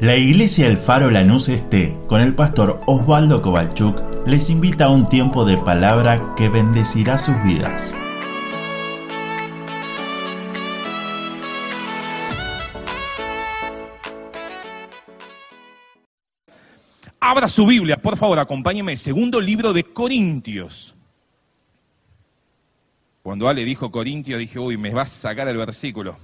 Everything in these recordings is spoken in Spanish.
La Iglesia El Faro Lanús Este, con el pastor Osvaldo Kovalchuk, les invita a un tiempo de palabra que bendecirá sus vidas. Abra su Biblia, por favor, acompáñeme. Segundo libro de Corintios. Cuando Ale dijo Corintios, dije, uy, me vas a sacar el versículo.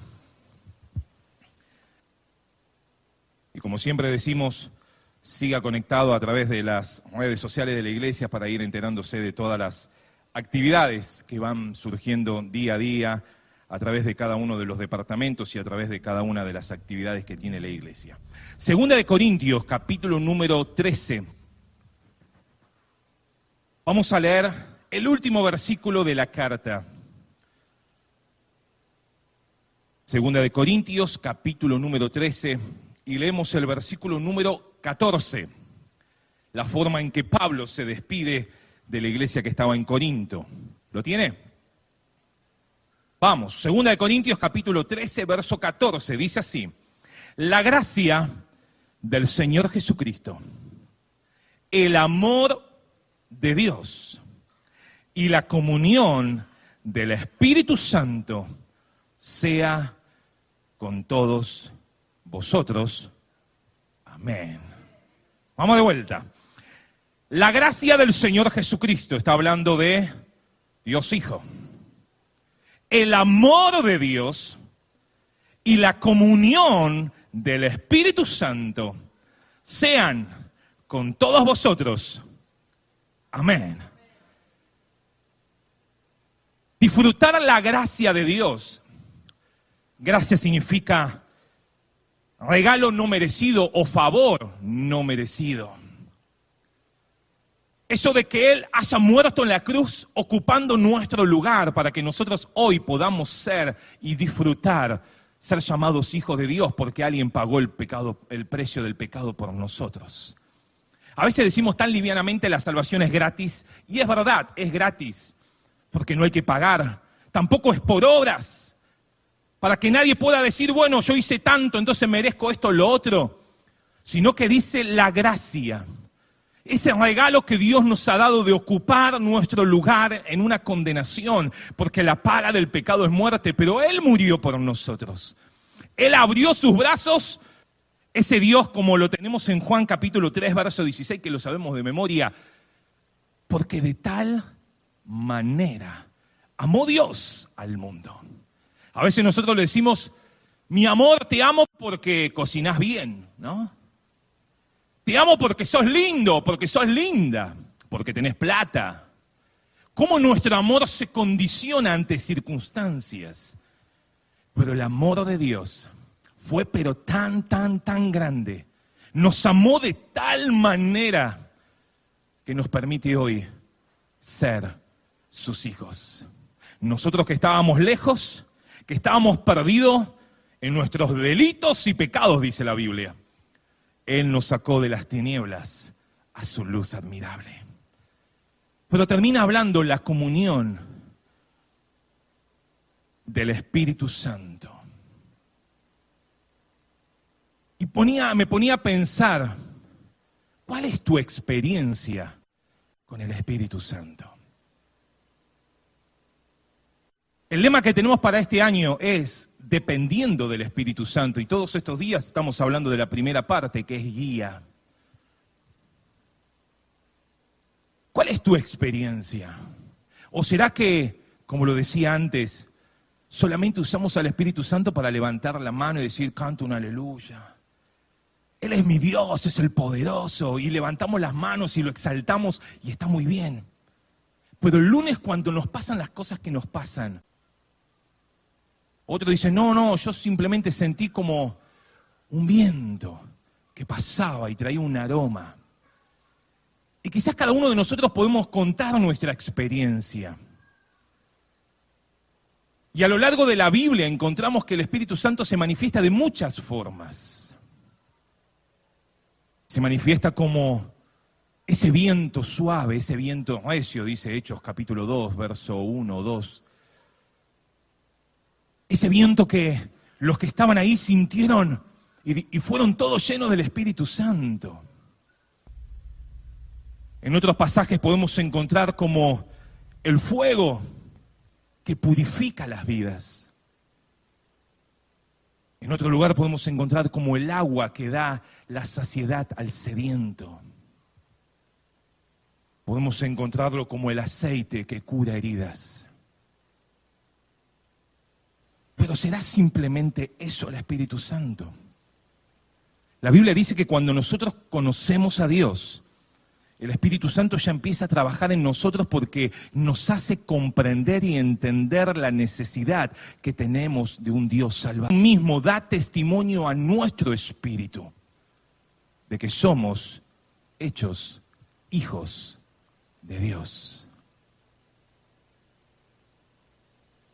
Y como siempre decimos, siga conectado a través de las redes sociales de la iglesia para ir enterándose de todas las actividades que van surgiendo día a día a través de cada uno de los departamentos y a través de cada una de las actividades que tiene la iglesia. Segunda de Corintios, capítulo número 13. Vamos a leer el último versículo de la carta. Segunda de Corintios, capítulo número 13, y leemos el versículo número 14, la forma en que Pablo se despide de la iglesia que estaba en Corinto. ¿Lo tiene? Vamos, segunda de Corintios capítulo 13, verso 14, dice así, la gracia del Señor Jesucristo, el amor de Dios y la comunión del Espíritu Santo sea con todos vosotros. Amén. Vamos de vuelta. La gracia del Señor Jesucristo está hablando de Dios Hijo. El amor de Dios y la comunión del Espíritu Santo sean con todos vosotros. Amén. Disfrutar la gracia de Dios. Gracia significa regalo no merecido o favor no merecido. Eso de que Él haya muerto en la cruz ocupando nuestro lugar para que nosotros hoy podamos ser y disfrutar, ser llamados hijos de Dios porque alguien pagó el pecado, el precio del pecado por nosotros. A veces decimos tan livianamente la salvación es gratis y es verdad, es gratis porque no hay que pagar. Tampoco es por obras para que nadie pueda decir, bueno, yo hice tanto, entonces merezco esto o lo otro, sino que dice la gracia. Ese regalo que Dios nos ha dado de ocupar nuestro lugar en una condenación, porque la paga del pecado es muerte, pero Él murió por nosotros. Él abrió sus brazos, ese Dios como lo tenemos en Juan capítulo 3, verso 16, que lo sabemos de memoria, porque de tal manera amó Dios al mundo a veces nosotros le decimos, mi amor, te amo porque cocinas bien, ¿no? Te amo porque sos lindo, porque sos linda, porque tenés plata. ¿Cómo nuestro amor se condiciona ante circunstancias? Pero el amor de Dios fue pero tan, tan, tan grande. Nos amó de tal manera que nos permite hoy ser sus hijos. Nosotros que estábamos lejos, que estábamos perdidos en nuestros delitos y pecados, dice la Biblia. Él nos sacó de las tinieblas a su luz admirable. Pero termina hablando la comunión del Espíritu Santo. Y ponía, me ponía a pensar, ¿cuál es tu experiencia con el Espíritu Santo? El lema que tenemos para este año es dependiendo del Espíritu Santo. Y todos estos días estamos hablando de la primera parte, que es guía. ¿Cuál es tu experiencia? ¿O será que, como lo decía antes, solamente usamos al Espíritu Santo para levantar la mano y decir, canto un aleluya? Él es mi Dios, es el poderoso, y levantamos las manos y lo exaltamos y está muy bien. Pero el lunes cuando nos pasan las cosas que nos pasan, otro dice, no, no, yo simplemente sentí como un viento que pasaba y traía un aroma. Y quizás cada uno de nosotros podemos contar nuestra experiencia. Y a lo largo de la Biblia encontramos que el Espíritu Santo se manifiesta de muchas formas. Se manifiesta como ese viento suave, ese viento recio, dice Hechos capítulo 2, verso 1 o 2. Ese viento que los que estaban ahí sintieron y, fueron todos llenos del Espíritu Santo. En otros pasajes podemos encontrar como el fuego que purifica las vidas. En otro lugar podemos encontrar como el agua que da la saciedad al sediento. Podemos encontrarlo como el aceite que cura heridas. Será simplemente eso el Espíritu Santo. La Biblia dice que cuando nosotros conocemos a Dios, el Espíritu Santo ya empieza a trabajar en nosotros porque nos hace comprender y entender la necesidad que tenemos de un Dios salvador. mismo da testimonio a nuestro espíritu de que somos hechos hijos de Dios.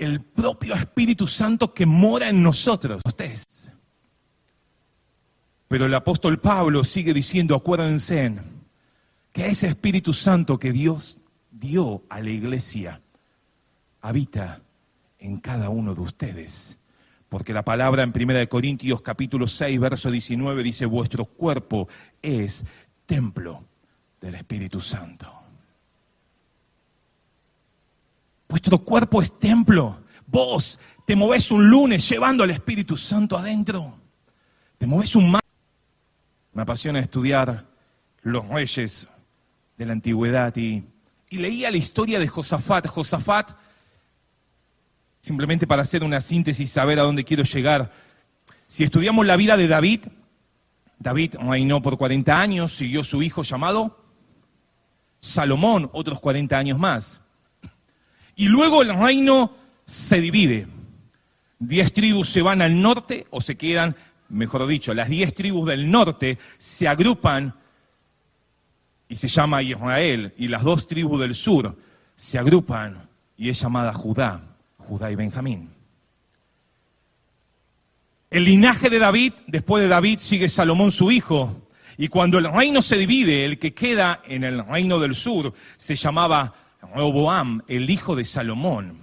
El propio Espíritu Santo que mora en nosotros, ustedes. Pero el apóstol Pablo sigue diciendo, acuérdense, que ese Espíritu Santo que Dios dio a la iglesia habita en cada uno de ustedes. Porque la palabra en 1 Corintios capítulo 6, verso 19 dice, vuestro cuerpo es templo del Espíritu Santo. Vuestro cuerpo es templo. Vos te movés un lunes llevando al Espíritu Santo adentro. Te movés un mar. Me apasiona estudiar los reyes de la antigüedad y, leía la historia de Josafat. Josafat, simplemente para hacer una síntesis, y saber a dónde quiero llegar, si estudiamos la vida de David, David reinó por 40 años, siguió su hijo llamado Salomón, otros 40 años más. Y luego el reino se divide. Diez tribus se van al norte o se quedan, mejor dicho, las diez tribus del norte se agrupan y se llama Israel, y las dos tribus del sur se agrupan y es llamada Judá, Judá y Benjamín. El linaje de David, después de David sigue Salomón su hijo, y cuando el reino se divide, el que queda en el reino del sur se llamaba Roboam, el hijo de Salomón.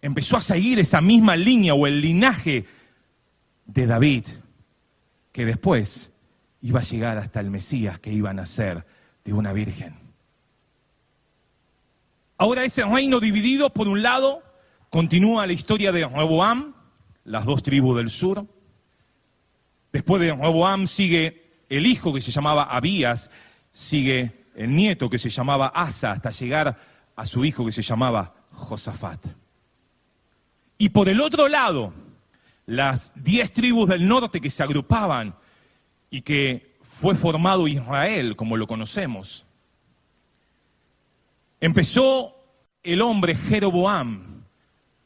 Empezó a seguir esa misma línea o el linaje de David, que después iba a llegar hasta el Mesías que iba a nacer de una virgen. Ahora ese reino dividido, por un lado, continúa la historia de Rehoboam, las dos tribus del sur. Después de Rehoboam sigue el hijo que se llamaba Abías, sigue el nieto que se llamaba Asa, hasta llegar a su hijo que se llamaba Josafat. Y por el otro lado, las diez tribus del norte que se agrupaban y que fue formado Israel como lo conocemos. Empezó el hombre Jeroboam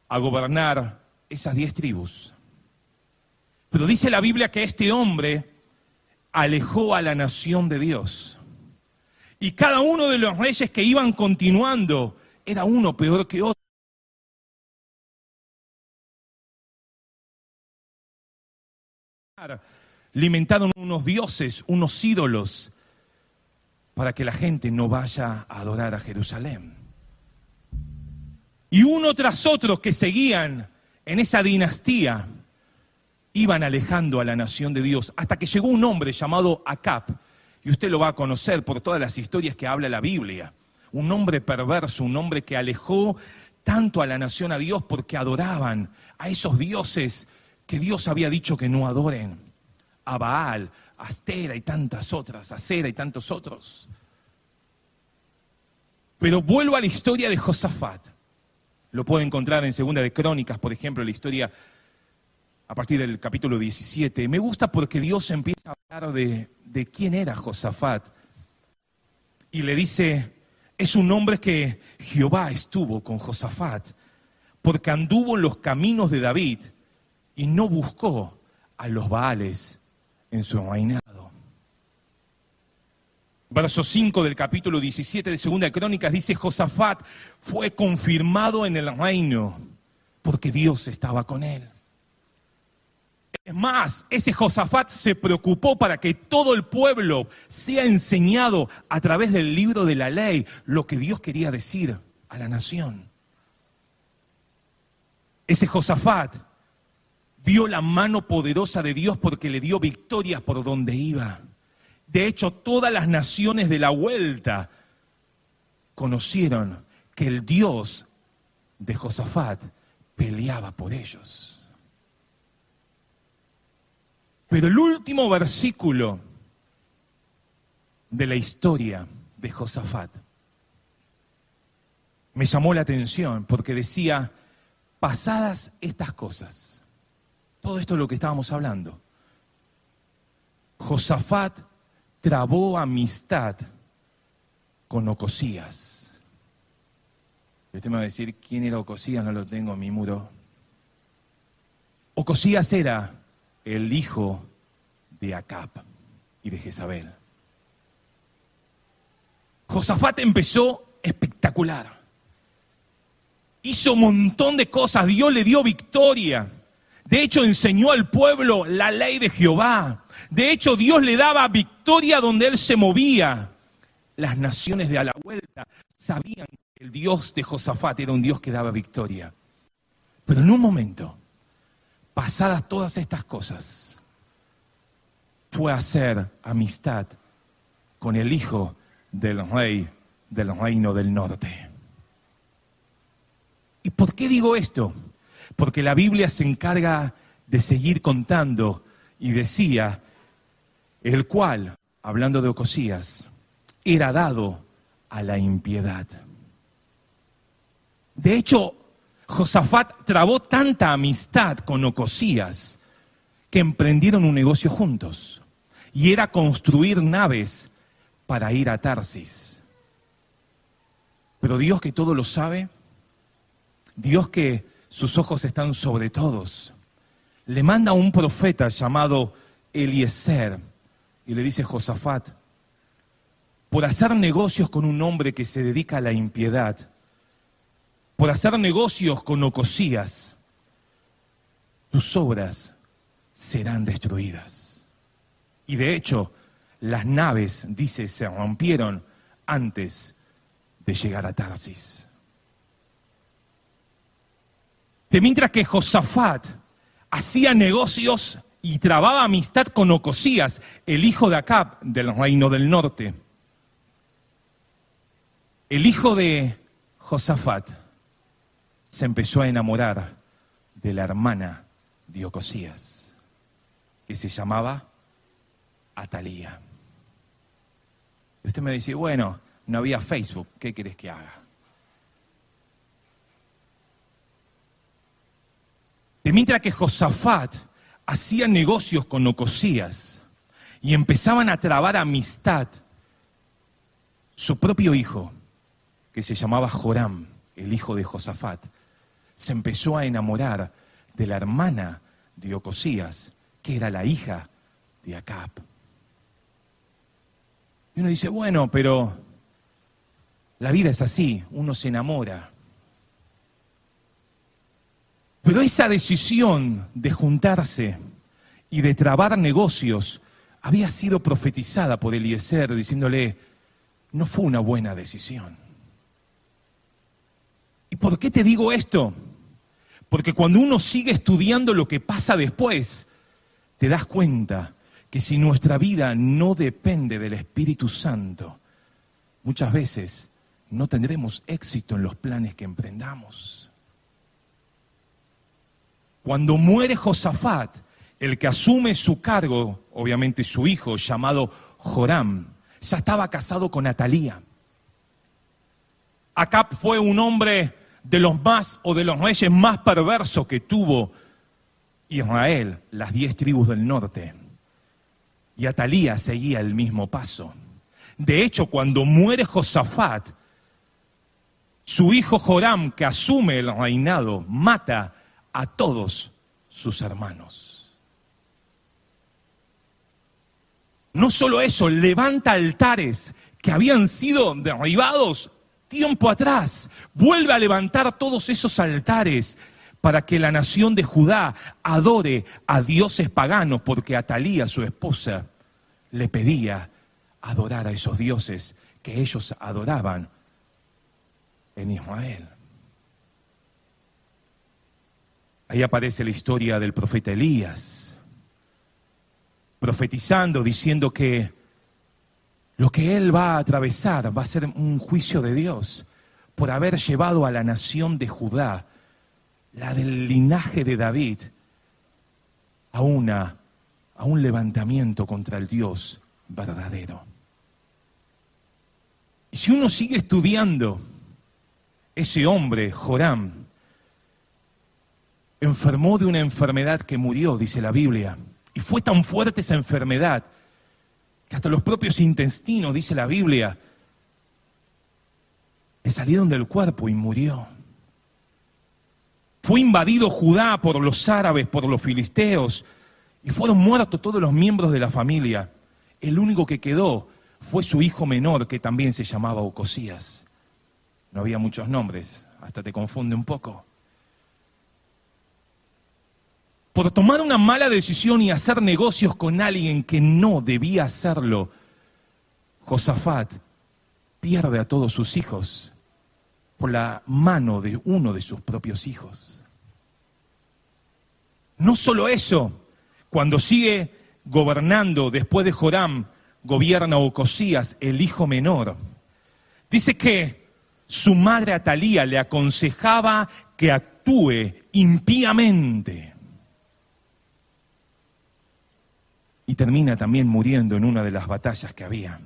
a gobernar esas diez tribus. Pero dice la Biblia que este hombre alejó a la nación de Dios. Y cada uno de los reyes que iban continuando era uno peor que otro. alimentaron unos dioses, unos ídolos, para que la gente no vaya a adorar a Jerusalén. Y uno tras otro que seguían en esa dinastía, iban alejando a la nación de Dios, hasta que llegó un hombre llamado Acab, y usted lo va a conocer por todas las historias que habla la Biblia, un hombre perverso, un hombre que alejó tanto a la nación a Dios porque adoraban a esos dioses que Dios había dicho que no adoren a Baal, a Astera y tantas otras, a Cera y tantos otros. Pero vuelvo a la historia de Josafat. Lo puedo encontrar en Segunda de Crónicas, por ejemplo, la historia a partir del capítulo 17. Me gusta porque Dios empieza a hablar de, de quién era Josafat. Y le dice, es un hombre que Jehová estuvo con Josafat, porque anduvo en los caminos de David y no buscó a los Baales en su reinado. Verso 5 del capítulo 17 de Segunda Crónicas dice, Josafat fue confirmado en el reino porque Dios estaba con él. Más, ese Josafat se preocupó para que todo el pueblo sea enseñado a través del libro de la ley lo que Dios quería decir a la nación. Ese Josafat vio la mano poderosa de Dios porque le dio victorias por donde iba. De hecho, todas las naciones de la vuelta conocieron que el Dios de Josafat peleaba por ellos. Pero el último versículo de la historia de Josafat me llamó la atención porque decía, pasadas estas cosas, todo esto es lo que estábamos hablando, Josafat trabó amistad con Ocosías. usted me va a decir, ¿quién era Ocosías? No lo tengo en mi muro. Ocosías era el hijo de Acab y de Jezabel. Josafat empezó espectacular hizo un montón de cosas, Dios le dio victoria. De hecho, enseñó al pueblo la ley de Jehová. De hecho, Dios le daba victoria donde él se movía. Las naciones de a la vuelta sabían que el Dios de Josafat era un Dios que daba victoria. Pero en un momento, pasadas todas estas cosas, fue a hacer amistad con el hijo del rey del reino del norte. ¿Y por qué digo esto? Porque la Biblia se encarga de seguir contando y decía, el cual, hablando de Ocosías, era dado a la impiedad. De hecho, Josafat trabó tanta amistad con Ocosías que emprendieron un negocio juntos y era construir naves para ir a Tarsis. Pero Dios que todo lo sabe, Dios que sus ojos están sobre todos, le manda a un profeta llamado Eliezer y le dice Josafat, por hacer negocios con un hombre que se dedica a la impiedad, por hacer negocios con Ocosías, tus obras serán destruidas. Y de hecho, las naves, dice, se rompieron antes de llegar a Tarsis. De mientras que Josafat hacía negocios y trababa amistad con Ocosías, el hijo de Acab del reino del norte. El hijo de Josafat se empezó a enamorar de la hermana de Ocosías, que se llamaba Atalía. usted me dice, bueno, no había Facebook, ¿qué querés que haga? De mientras que Josafat hacía negocios con Ocosías y empezaban a trabar amistad, su propio hijo, que se llamaba Joram, el hijo de Josafat, se empezó a enamorar de la hermana de Ocosías, que era la hija de Acab. Y uno dice, bueno, pero la vida es así, uno se enamora. Pero esa decisión de juntarse y de trabar negocios había sido profetizada por Eliezer diciéndole, no fue una buena decisión. ¿Y por qué te digo esto? Porque cuando uno sigue estudiando lo que pasa después, te das cuenta que si nuestra vida no depende del Espíritu Santo, muchas veces no tendremos éxito en los planes que emprendamos. Cuando muere Josafat, el que asume su cargo, obviamente su hijo llamado Joram, ya estaba casado con Atalía. Acab fue un hombre de los más o de los reyes más perversos que tuvo Israel, las diez tribus del norte. Y Atalía seguía el mismo paso. De hecho, cuando muere Josafat, su hijo Joram, que asume el reinado, mata a todos sus hermanos. No solo eso, levanta altares que habían sido derribados tiempo atrás. Vuelve a levantar todos esos altares para que la nación de Judá adore a dioses paganos, porque Atalía, su esposa, le pedía adorar a esos dioses que ellos adoraban en Israel. Ahí aparece la historia del profeta Elías, profetizando, diciendo que lo que él va a atravesar va a ser un juicio de Dios por haber llevado a la nación de Judá, la del linaje de David, a, una, a un levantamiento contra el Dios verdadero. Y si uno sigue estudiando, ese hombre, Joram, enfermó de una enfermedad que murió, dice la Biblia. Y fue tan fuerte esa enfermedad que hasta los propios intestinos, dice la Biblia, le salieron del cuerpo y murió. Fue invadido Judá por los árabes, por los filisteos, y fueron muertos todos los miembros de la familia. El único que quedó fue su hijo menor, que también se llamaba Ocosías. No había muchos nombres, hasta te confunde un poco. Por tomar una mala decisión y hacer negocios con alguien que no debía hacerlo, Josafat pierde a todos sus hijos por la mano de uno de sus propios hijos. No solo eso, cuando sigue gobernando después de Joram, gobierna Ocosías, el hijo menor. Dice que su madre Atalía le aconsejaba que actúe impíamente. Y termina también muriendo en una de las batallas que había.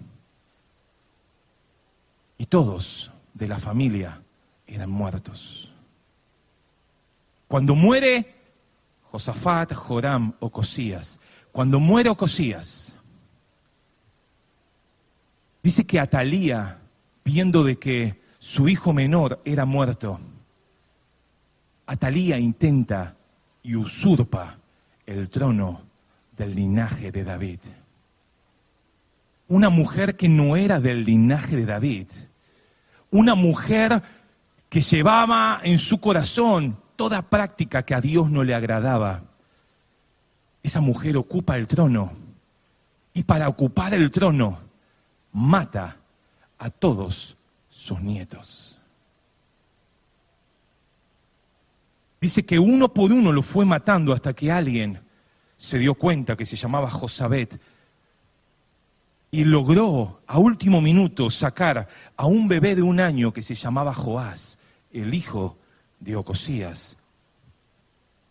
Y todos de la familia eran muertos. Cuando muere Josafat, Joram, Ocosías, cuando muere Ocosías, dice que Atalía, viendo de que su hijo menor era muerto, Atalía intenta y usurpa el trono del linaje de David. Una mujer que no era del linaje de David. Una mujer que llevaba en su corazón toda práctica que a Dios no le agradaba. Esa mujer ocupa el trono y para ocupar el trono mata a todos sus nietos. Dice que uno por uno lo fue matando hasta que alguien se dio cuenta que se llamaba Josabet y logró a último minuto sacar a un bebé de un año que se llamaba Joás el hijo de Ocosías,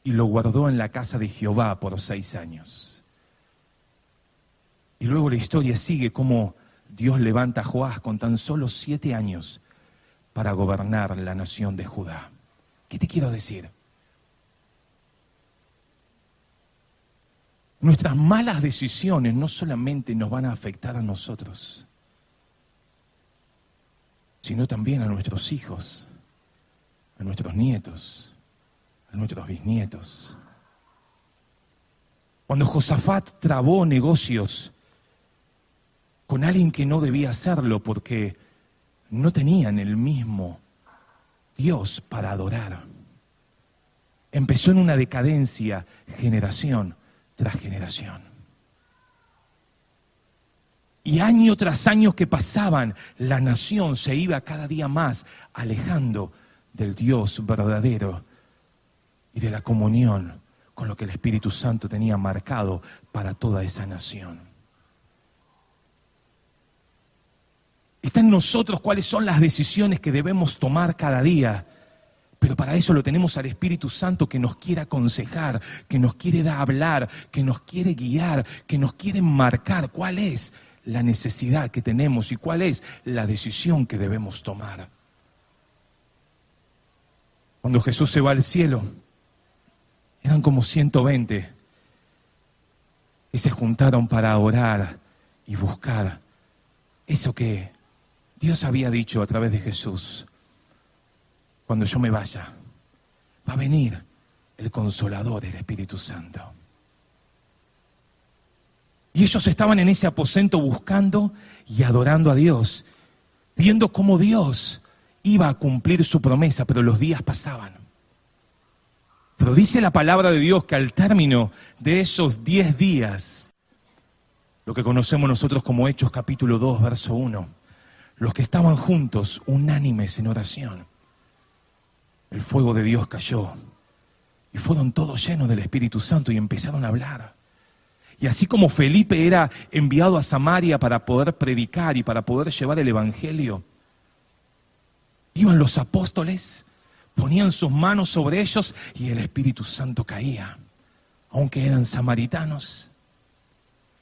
y lo guardó en la casa de Jehová por seis años. Y luego la historia sigue como Dios levanta a Joás con tan solo siete años para gobernar la nación de Judá. ¿Qué te quiero decir? Nuestras malas decisiones no solamente nos van a afectar a nosotros, sino también a nuestros hijos, a nuestros nietos, a nuestros bisnietos. Cuando Josafat trabó negocios con alguien que no debía hacerlo porque no tenían el mismo Dios para adorar. Empezó en una decadencia generación tras generación. Y año tras año que pasaban, la nación se iba cada día más alejando del Dios verdadero y de la comunión con lo que el Espíritu Santo tenía marcado para toda esa nación. Está en nosotros cuáles son las decisiones que debemos tomar cada día. Pero para eso lo tenemos al Espíritu Santo que nos quiere aconsejar, que nos quiere hablar, que nos quiere guiar, que nos quiere marcar cuál es la necesidad que tenemos y cuál es la decisión que debemos tomar. Cuando Jesús se va al cielo, eran como 120 y se juntaron para orar y buscar eso que Dios había dicho a través de Jesús. Cuando yo me vaya, va a venir el consolador, el Espíritu Santo. Y ellos estaban en ese aposento buscando y adorando a Dios, viendo cómo Dios iba a cumplir su promesa, pero los días pasaban. Pero dice la palabra de Dios que al término de esos diez días, lo que conocemos nosotros como Hechos capítulo 2, verso 1, los que estaban juntos, unánimes en oración, el fuego de Dios cayó Y fueron todos llenos del Espíritu Santo y empezaron a hablar. Y así como Felipe era enviado a Samaria para poder predicar y para poder llevar el Evangelio, iban los apóstoles, ponían sus manos sobre ellos y el Espíritu Santo caía, aunque eran samaritanos.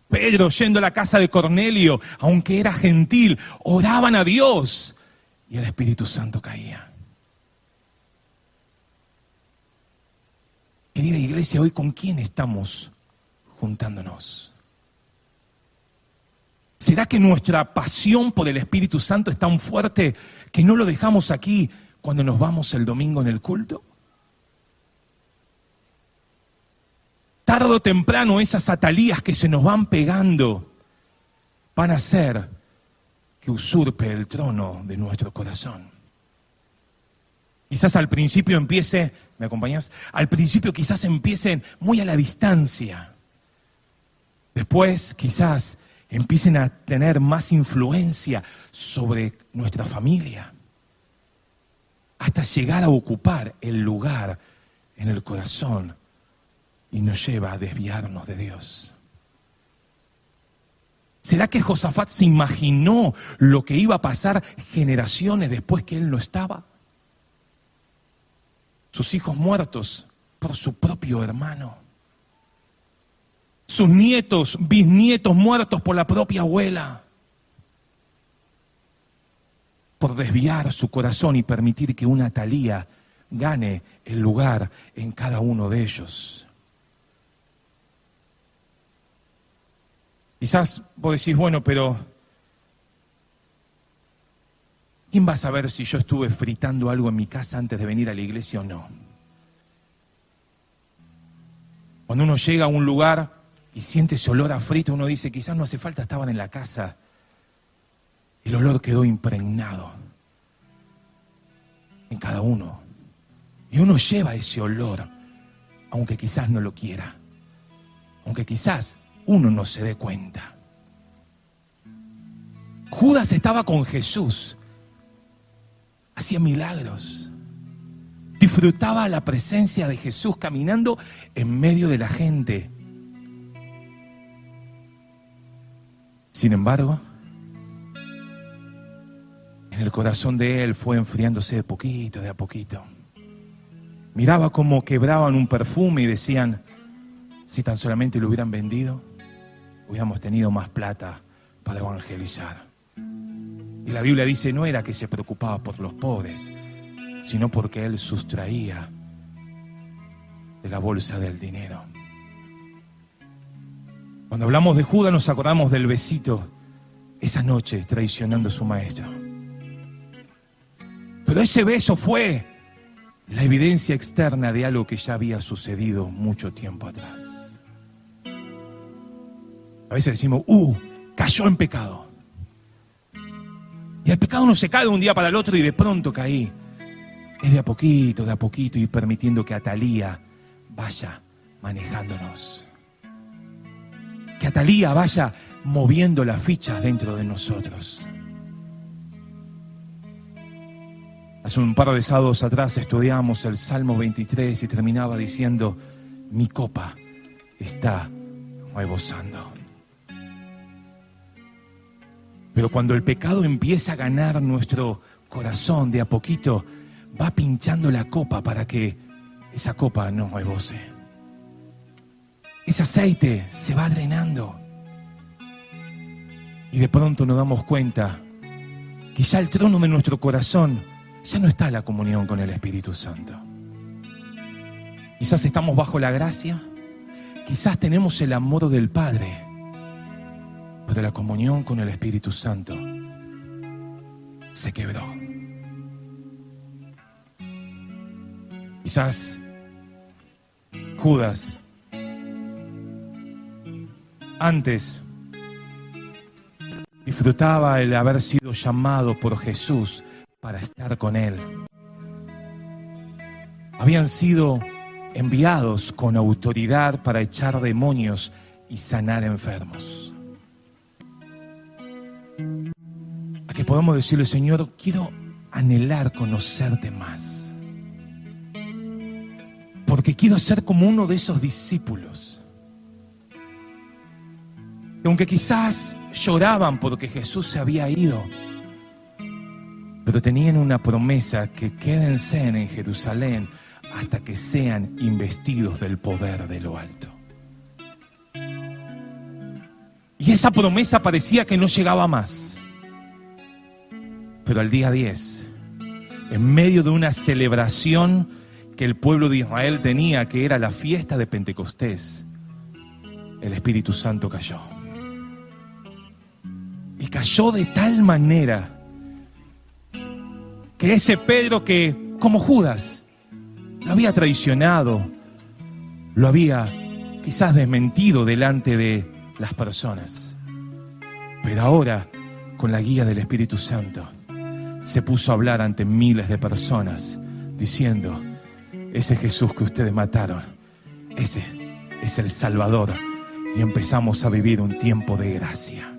Pedro, yendo a la casa de Cornelio, aunque era gentil, oraban a Dios y el Espíritu Santo caía. Querida iglesia, hoy con quién estamos juntándonos? ¿Será que nuestra pasión por el Espíritu Santo es tan fuerte que no lo dejamos aquí cuando nos vamos el domingo en el culto? Tarde o temprano esas atalías que se nos van pegando van a hacer que usurpe el trono de nuestro corazón. Quizás al principio empiece, ¿me acompañas? Al principio quizás empiecen muy a la distancia. Después quizás empiecen a tener más influencia sobre nuestra familia. Hasta llegar a ocupar el lugar en el corazón y nos lleva a desviarnos de Dios. ¿Será que Josafat se imaginó lo que iba a pasar generaciones después que él no estaba? Sus hijos muertos por su propio hermano, sus nietos, bisnietos muertos por la propia abuela, por desviar su corazón y permitir que una talía gane el lugar en cada uno de ellos. Quizás vos decís, bueno, pero ¿Quién va a saber si yo estuve fritando algo en mi casa antes de venir a la iglesia o no? Cuando uno llega a un lugar y siente ese olor a frito, uno dice, quizás no hace falta, estaban en la casa. El olor quedó impregnado en cada uno. Y uno lleva ese olor, aunque quizás no lo quiera, aunque quizás uno no se dé cuenta. Judas estaba con Jesús hacía milagros. Disfrutaba la presencia de Jesús caminando en medio de la gente. Sin embargo, en el corazón de él fue enfriándose de poquito, de a poquito. Miraba como quebraban un perfume y decían, si tan solamente lo hubieran vendido, hubiéramos tenido más plata para evangelizar. Y la Biblia dice, no era que se preocupaba por los pobres, sino porque él sustraía de la bolsa del dinero. Cuando hablamos de Judas nos acordamos del besito esa noche traicionando a su maestro. Pero ese beso fue la evidencia externa de algo que ya había sucedido mucho tiempo atrás. A veces decimos, uh, cayó en pecado. Y el pecado no se cae de un día para el otro y de pronto caí. Es de a poquito, de a poquito y permitiendo que Atalía vaya manejándonos. Que Atalía vaya moviendo las fichas dentro de nosotros. Hace un par de sábados atrás estudiamos el Salmo 23 y terminaba diciendo, mi copa está rebosando. Pero cuando el pecado empieza a ganar nuestro corazón de a poquito, va pinchando la copa para que esa copa no rebose. Ese aceite se va drenando. Y de pronto nos damos cuenta que ya el trono de nuestro corazón ya no está la comunión con el Espíritu Santo. Quizás estamos bajo la gracia, quizás tenemos el amor del Padre de la comunión con el Espíritu Santo se quebró. Quizás Judas antes disfrutaba el haber sido llamado por Jesús para estar con Él. Habían sido enviados con autoridad para echar demonios y sanar enfermos. Que podamos decirle, Señor, quiero anhelar conocerte más. Porque quiero ser como uno de esos discípulos. Que aunque quizás lloraban porque Jesús se había ido, pero tenían una promesa que quédense en Jerusalén hasta que sean investidos del poder de lo alto. Y esa promesa parecía que no llegaba más. Pero al día 10, en medio de una celebración que el pueblo de Israel tenía, que era la fiesta de Pentecostés, el Espíritu Santo cayó. Y cayó de tal manera que ese Pedro que, como Judas, lo había traicionado, lo había quizás desmentido delante de las personas. Pero ahora, con la guía del Espíritu Santo, se puso a hablar ante miles de personas, diciendo, ese Jesús que ustedes mataron, ese es el Salvador. Y empezamos a vivir un tiempo de gracia.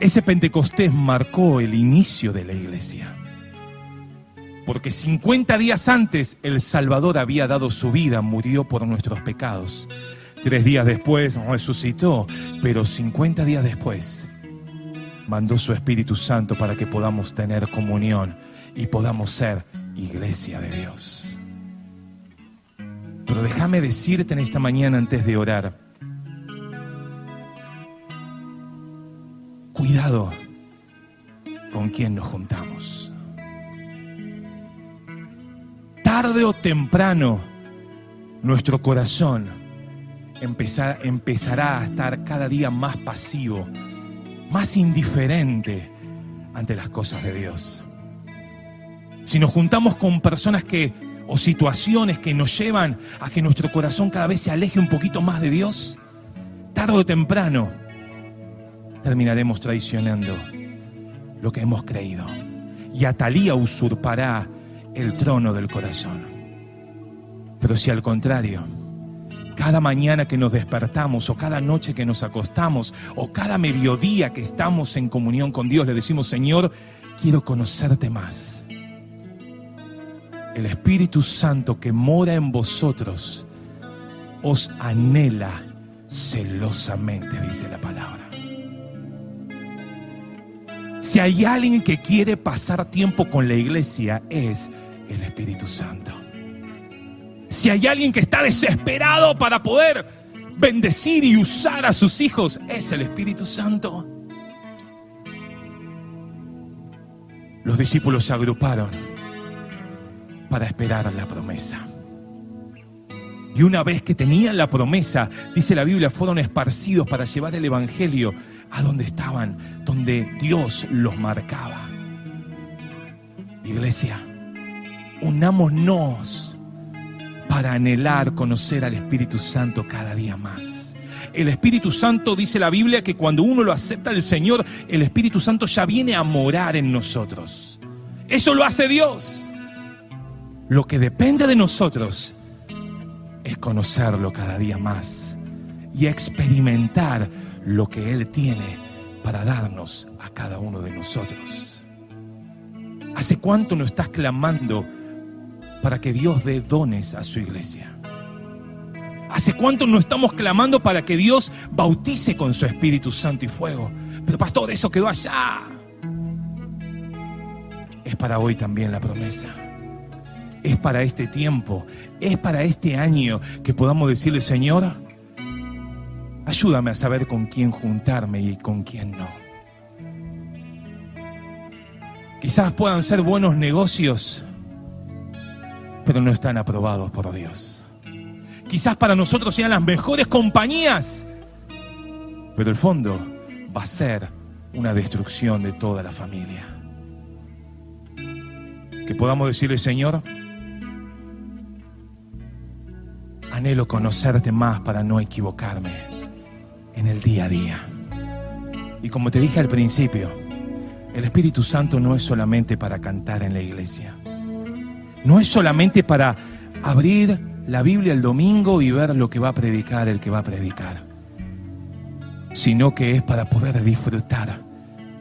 Ese Pentecostés marcó el inicio de la iglesia. Porque 50 días antes el Salvador había dado su vida, murió por nuestros pecados. Tres días después resucitó, pero 50 días después mandó su Espíritu Santo para que podamos tener comunión y podamos ser iglesia de Dios. Pero déjame decirte en esta mañana antes de orar, cuidado con quien nos juntamos. Tarde o temprano, nuestro corazón empezará a estar cada día más pasivo, más indiferente ante las cosas de Dios. Si nos juntamos con personas que o situaciones que nos llevan a que nuestro corazón cada vez se aleje un poquito más de Dios, tarde o temprano terminaremos traicionando lo que hemos creído. Y Atalía usurpará el trono del corazón. Pero si al contrario, cada mañana que nos despertamos o cada noche que nos acostamos o cada mediodía que estamos en comunión con Dios, le decimos, Señor, quiero conocerte más. El Espíritu Santo que mora en vosotros os anhela celosamente, dice la palabra. Si hay alguien que quiere pasar tiempo con la iglesia, es el Espíritu Santo. Si hay alguien que está desesperado para poder bendecir y usar a sus hijos, es el Espíritu Santo. Los discípulos se agruparon para esperar la promesa. Y una vez que tenían la promesa, dice la Biblia, fueron esparcidos para llevar el Evangelio a donde estaban, donde Dios los marcaba. Iglesia, unámonos para anhelar conocer al Espíritu Santo cada día más. El Espíritu Santo dice la Biblia que cuando uno lo acepta el Señor, el Espíritu Santo ya viene a morar en nosotros. Eso lo hace Dios. Lo que depende de nosotros es conocerlo cada día más y experimentar lo que Él tiene para darnos a cada uno de nosotros. ¿Hace cuánto no estás clamando para que Dios dé dones a su iglesia? ¿Hace cuánto no estamos clamando para que Dios bautice con su Espíritu Santo y fuego? Pero pastor, eso quedó allá. Es para hoy también la promesa. Es para este tiempo, es para este año que podamos decirle, Señor, Ayúdame a saber con quién juntarme y con quién no. Quizás puedan ser buenos negocios, pero no están aprobados por Dios. Quizás para nosotros sean las mejores compañías, pero el fondo va a ser una destrucción de toda la familia. Que podamos decirle, Señor, anhelo conocerte más para no equivocarme en el día a día. Y como te dije al principio, el Espíritu Santo no es solamente para cantar en la iglesia. No es solamente para abrir la Biblia el domingo y ver lo que va a predicar el que va a predicar. Sino que es para poder disfrutar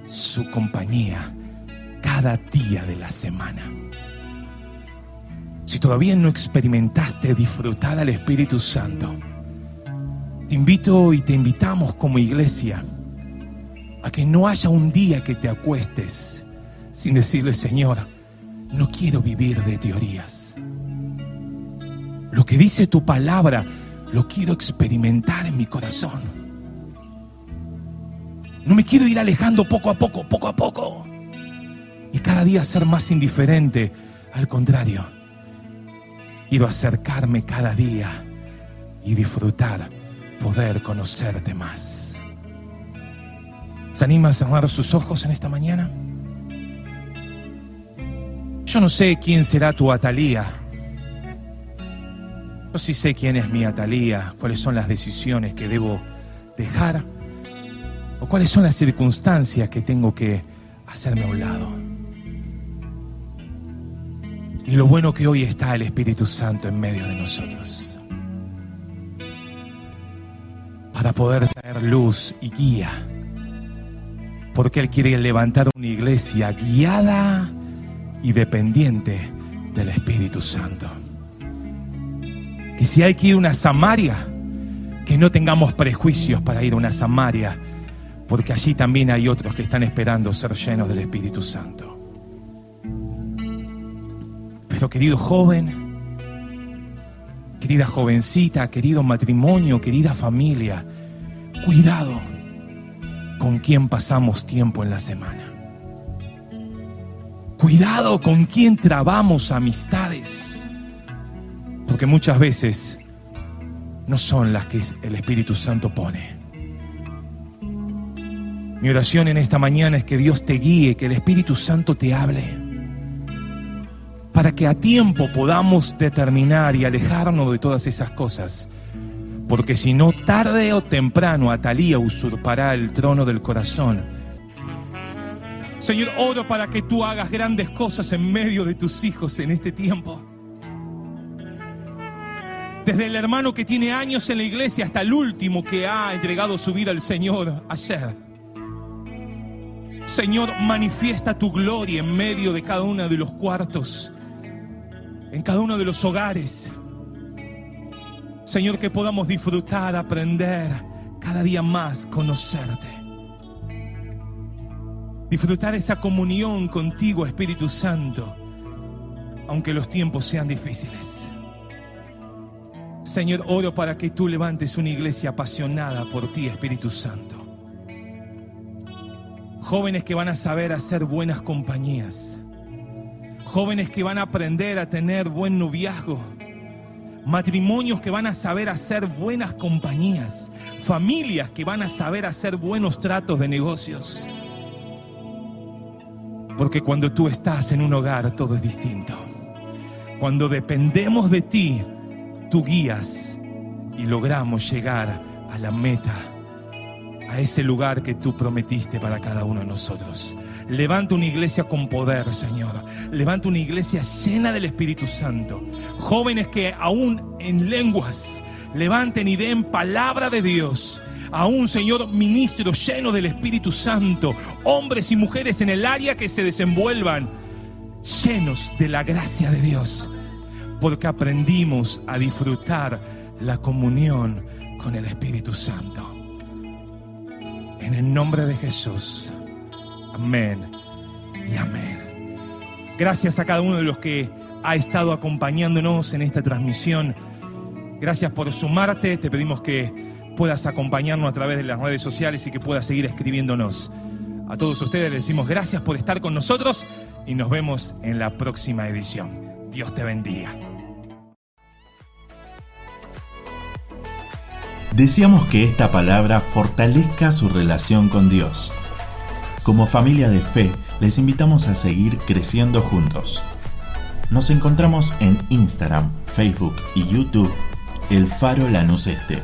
su compañía cada día de la semana. Si todavía no experimentaste disfrutar al Espíritu Santo, te invito y te invitamos como iglesia a que no haya un día que te acuestes sin decirle, Señor, no quiero vivir de teorías. Lo que dice tu palabra, lo quiero experimentar en mi corazón. No me quiero ir alejando poco a poco, poco a poco. Y cada día ser más indiferente. Al contrario, quiero acercarme cada día y disfrutar poder conocerte más. ¿Se anima a cerrar sus ojos en esta mañana? Yo no sé quién será tu Atalía. Yo sí sé quién es mi Atalía, cuáles son las decisiones que debo dejar o cuáles son las circunstancias que tengo que hacerme a un lado. Y lo bueno que hoy está el Espíritu Santo en medio de nosotros. Para poder traer luz y guía. Porque Él quiere levantar una iglesia guiada y dependiente del Espíritu Santo. Que si hay que ir a una Samaria, que no tengamos prejuicios para ir a una Samaria, porque allí también hay otros que están esperando ser llenos del Espíritu Santo. Pero querido joven, querida jovencita, querido matrimonio, querida familia, cuidado con quién pasamos tiempo en la semana. Cuidado con quién trabamos amistades. Porque muchas veces no son las que el Espíritu Santo pone. Mi oración en esta mañana es que Dios te guíe, que el Espíritu Santo te hable, para que a tiempo podamos determinar y alejarnos de todas esas cosas. Porque si no, tarde o temprano, Atalía usurpará el trono del corazón. Señor, oro para que tú hagas grandes cosas en medio de tus hijos en este tiempo. Desde el hermano que tiene años en la iglesia hasta el último que ha entregado su vida al Señor ayer. Señor, manifiesta tu gloria en medio de cada uno de los cuartos, en cada uno de los hogares. Señor, que podamos disfrutar, aprender cada día más, conocerte. Disfrutar esa comunión contigo, Espíritu Santo, aunque los tiempos sean difíciles. Señor, oro para que tú levantes una iglesia apasionada por ti, Espíritu Santo. Jóvenes que van a saber hacer buenas compañías. Jóvenes que van a aprender a tener buen noviazgo. Matrimonios que van a saber hacer buenas compañías. Familias que van a saber hacer buenos tratos de negocios. Porque cuando tú estás en un hogar todo es distinto. Cuando dependemos de ti, tú guías y logramos llegar a la meta a ese lugar que tú prometiste para cada uno de nosotros. Levanta una iglesia con poder, Señor. Levanta una iglesia llena del Espíritu Santo. Jóvenes que aún en lenguas levanten y den palabra de Dios. Aún, Señor, ministros llenos del Espíritu Santo. Hombres y mujeres en el área que se desenvuelvan llenos de la gracia de Dios. Porque aprendimos a disfrutar la comunión con el Espíritu Santo. En el nombre de Jesús. Amén y amén. Gracias a cada uno de los que ha estado acompañándonos en esta transmisión. Gracias por sumarte. Te pedimos que puedas acompañarnos a través de las redes sociales y que puedas seguir escribiéndonos. A todos ustedes les decimos gracias por estar con nosotros y nos vemos en la próxima edición. Dios te bendiga. Deseamos que esta palabra fortalezca su relación con Dios. Como familia de fe, les invitamos a seguir creciendo juntos. Nos encontramos en Instagram, Facebook y YouTube, El Faro Lanús Este,